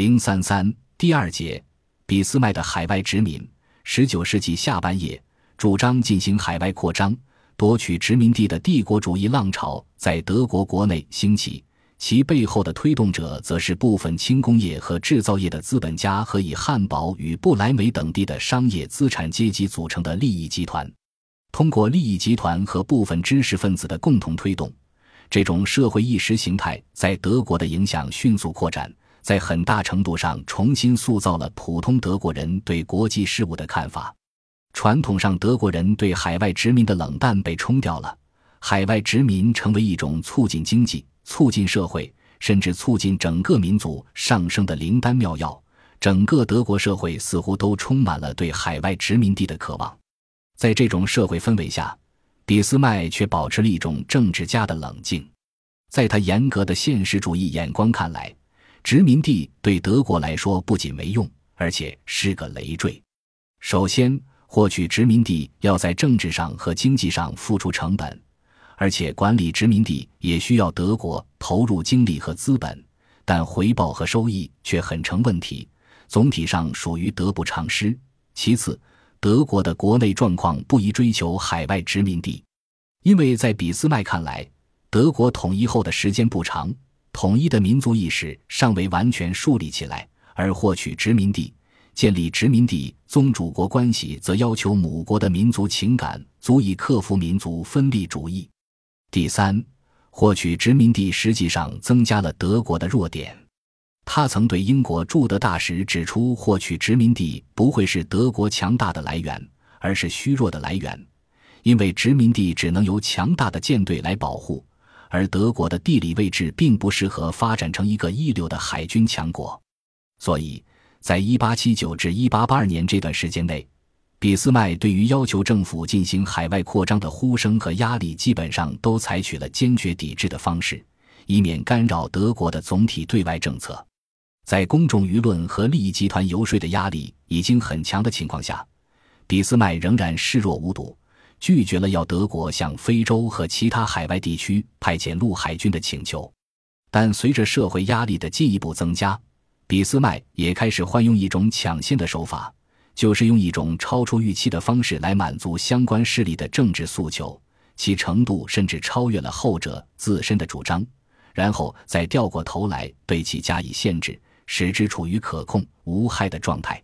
零三三第二节，俾斯麦的海外殖民。十九世纪下半叶，主张进行海外扩张、夺取殖民地的帝国主义浪潮在德国国内兴起，其背后的推动者则是部分轻工业和制造业的资本家和以汉堡与不来梅等地的商业资产阶级组成的利益集团。通过利益集团和部分知识分子的共同推动，这种社会意识形态在德国的影响迅速扩展。在很大程度上重新塑造了普通德国人对国际事务的看法。传统上，德国人对海外殖民的冷淡被冲掉了，海外殖民成为一种促进经济、促进社会，甚至促进整个民族上升的灵丹妙药。整个德国社会似乎都充满了对海外殖民地的渴望。在这种社会氛围下，俾斯麦却保持了一种政治家的冷静。在他严格的现实主义眼光看来，殖民地对德国来说不仅没用，而且是个累赘。首先，获取殖民地要在政治上和经济上付出成本，而且管理殖民地也需要德国投入精力和资本，但回报和收益却很成问题，总体上属于得不偿失。其次，德国的国内状况不宜追求海外殖民地，因为在俾斯麦看来，德国统一后的时间不长。统一的民族意识尚未完全树立起来，而获取殖民地、建立殖民地宗主国关系，则要求母国的民族情感足以克服民族分立主义。第三，获取殖民地实际上增加了德国的弱点。他曾对英国驻德大使指出，获取殖民地不会是德国强大的来源，而是虚弱的来源，因为殖民地只能由强大的舰队来保护。而德国的地理位置并不适合发展成一个一流的海军强国，所以在1879至1882年这段时间内，俾斯麦对于要求政府进行海外扩张的呼声和压力，基本上都采取了坚决抵制的方式，以免干扰德国的总体对外政策。在公众舆论和利益集团游说的压力已经很强的情况下，俾斯麦仍然视若无睹。拒绝了要德国向非洲和其他海外地区派遣陆海军的请求，但随着社会压力的进一步增加，俾斯麦也开始换用一种抢先的手法，就是用一种超出预期的方式来满足相关势力的政治诉求，其程度甚至超越了后者自身的主张，然后再掉过头来对其加以限制，使之处于可控无害的状态。